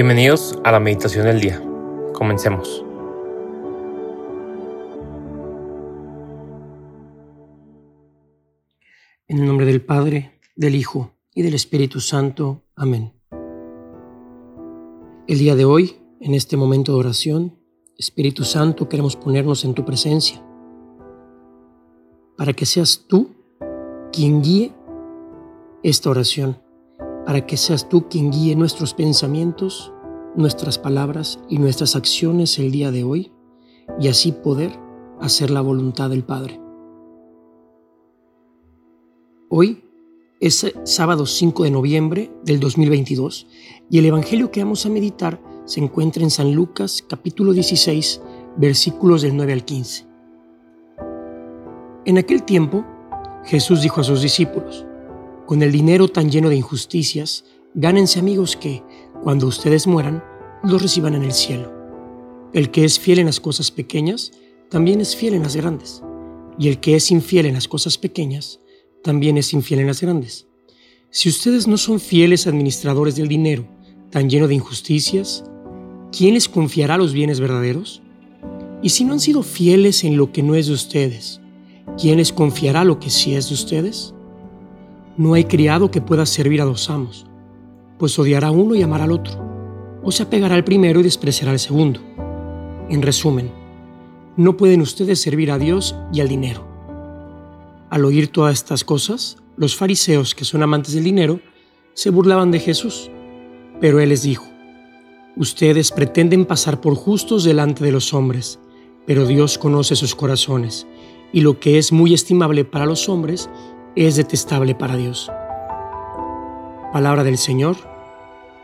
Bienvenidos a la meditación del día. Comencemos. En el nombre del Padre, del Hijo y del Espíritu Santo. Amén. El día de hoy, en este momento de oración, Espíritu Santo, queremos ponernos en tu presencia para que seas tú quien guíe esta oración, para que seas tú quien guíe nuestros pensamientos, nuestras palabras y nuestras acciones el día de hoy y así poder hacer la voluntad del Padre. Hoy es sábado 5 de noviembre del 2022 y el Evangelio que vamos a meditar se encuentra en San Lucas capítulo 16 versículos del 9 al 15. En aquel tiempo, Jesús dijo a sus discípulos, con el dinero tan lleno de injusticias, gánense amigos que, cuando ustedes mueran, los reciban en el cielo. El que es fiel en las cosas pequeñas, también es fiel en las grandes. Y el que es infiel en las cosas pequeñas, también es infiel en las grandes. Si ustedes no son fieles administradores del dinero, tan lleno de injusticias, ¿quién les confiará los bienes verdaderos? Y si no han sido fieles en lo que no es de ustedes, ¿quién les confiará lo que sí es de ustedes? No hay criado que pueda servir a dos amos, pues odiará a uno y amará al otro, o se apegará al primero y despreciará al segundo. En resumen, no pueden ustedes servir a Dios y al dinero. Al oír todas estas cosas, los fariseos, que son amantes del dinero, se burlaban de Jesús, pero él les dijo, Ustedes pretenden pasar por justos delante de los hombres, pero Dios conoce sus corazones, y lo que es muy estimable para los hombres es detestable para Dios. Palabra del Señor.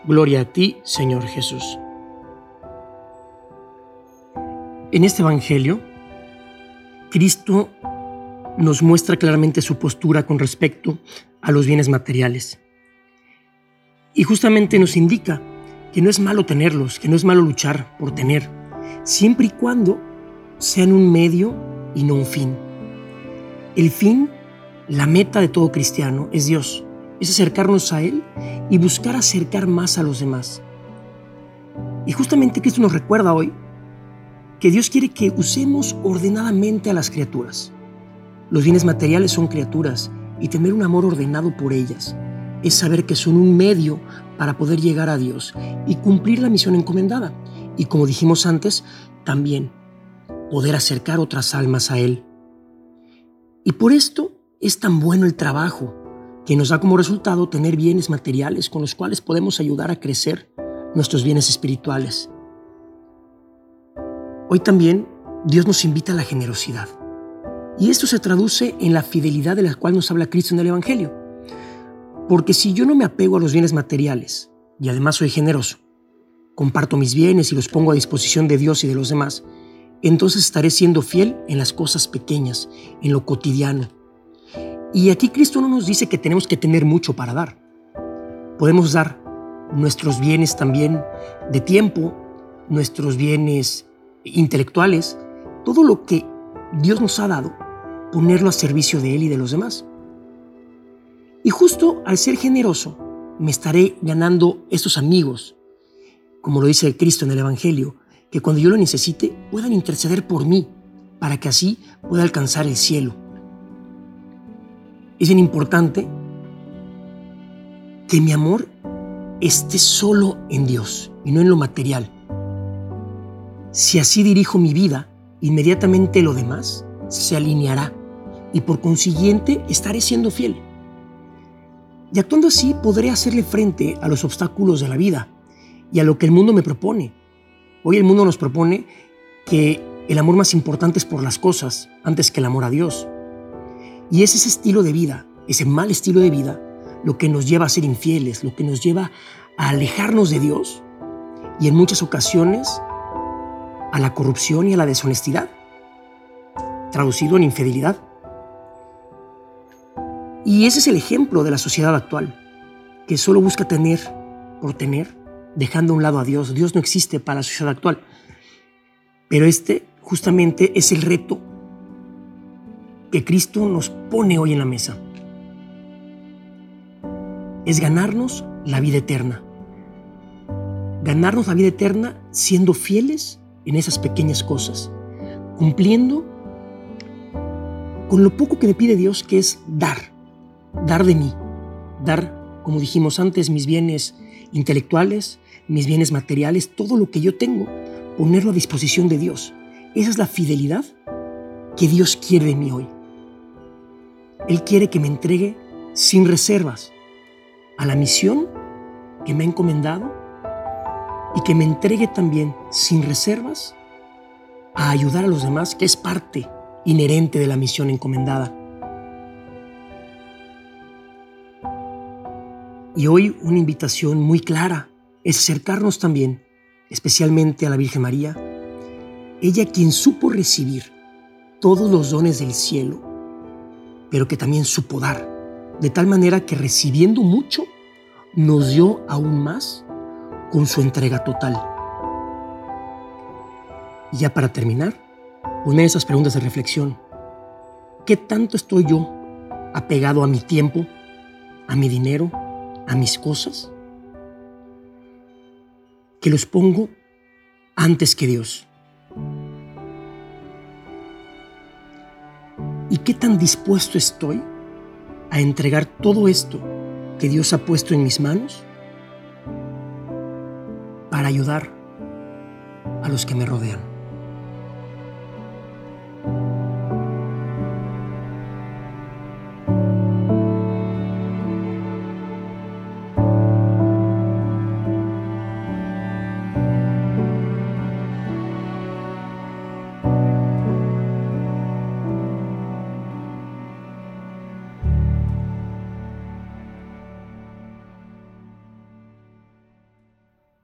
Gloria a ti, Señor Jesús. En este Evangelio, Cristo nos muestra claramente su postura con respecto a los bienes materiales. Y justamente nos indica que no es malo tenerlos, que no es malo luchar por tener, siempre y cuando sean un medio y no un fin. El fin la meta de todo cristiano es Dios, es acercarnos a Él y buscar acercar más a los demás. Y justamente Cristo nos recuerda hoy que Dios quiere que usemos ordenadamente a las criaturas. Los bienes materiales son criaturas y tener un amor ordenado por ellas es saber que son un medio para poder llegar a Dios y cumplir la misión encomendada. Y como dijimos antes, también poder acercar otras almas a Él. Y por esto es tan bueno el trabajo que nos da como resultado tener bienes materiales con los cuales podemos ayudar a crecer nuestros bienes espirituales. Hoy también Dios nos invita a la generosidad. Y esto se traduce en la fidelidad de la cual nos habla Cristo en el Evangelio. Porque si yo no me apego a los bienes materiales y además soy generoso, comparto mis bienes y los pongo a disposición de Dios y de los demás, entonces estaré siendo fiel en las cosas pequeñas, en lo cotidiano, y aquí Cristo no nos dice que tenemos que tener mucho para dar. Podemos dar nuestros bienes también de tiempo, nuestros bienes intelectuales, todo lo que Dios nos ha dado, ponerlo a servicio de Él y de los demás. Y justo al ser generoso, me estaré ganando estos amigos, como lo dice Cristo en el Evangelio, que cuando yo lo necesite puedan interceder por mí, para que así pueda alcanzar el cielo. Es importante que mi amor esté solo en Dios y no en lo material. Si así dirijo mi vida, inmediatamente lo demás se alineará y por consiguiente estaré siendo fiel. Y actuando así podré hacerle frente a los obstáculos de la vida y a lo que el mundo me propone. Hoy el mundo nos propone que el amor más importante es por las cosas antes que el amor a Dios. Y es ese estilo de vida, ese mal estilo de vida, lo que nos lleva a ser infieles, lo que nos lleva a alejarnos de Dios y en muchas ocasiones a la corrupción y a la deshonestidad, traducido en infidelidad. Y ese es el ejemplo de la sociedad actual, que solo busca tener por tener, dejando a un lado a Dios. Dios no existe para la sociedad actual. Pero este justamente es el reto que Cristo nos pone hoy en la mesa. Es ganarnos la vida eterna. ganarnos la vida eterna siendo fieles en esas pequeñas cosas, cumpliendo con lo poco que me pide Dios, que es dar, dar de mí, dar, como dijimos antes, mis bienes intelectuales, mis bienes materiales, todo lo que yo tengo, ponerlo a disposición de Dios. Esa es la fidelidad que Dios quiere de mí hoy. Él quiere que me entregue sin reservas a la misión que me ha encomendado y que me entregue también sin reservas a ayudar a los demás, que es parte inherente de la misión encomendada. Y hoy una invitación muy clara es acercarnos también, especialmente a la Virgen María, ella quien supo recibir todos los dones del cielo, pero que también supo dar, de tal manera que recibiendo mucho, nos dio aún más con su entrega total. Y ya para terminar, una de esas preguntas de reflexión. ¿Qué tanto estoy yo apegado a mi tiempo, a mi dinero, a mis cosas? Que los pongo antes que Dios. ¿Y qué tan dispuesto estoy a entregar todo esto que Dios ha puesto en mis manos para ayudar a los que me rodean?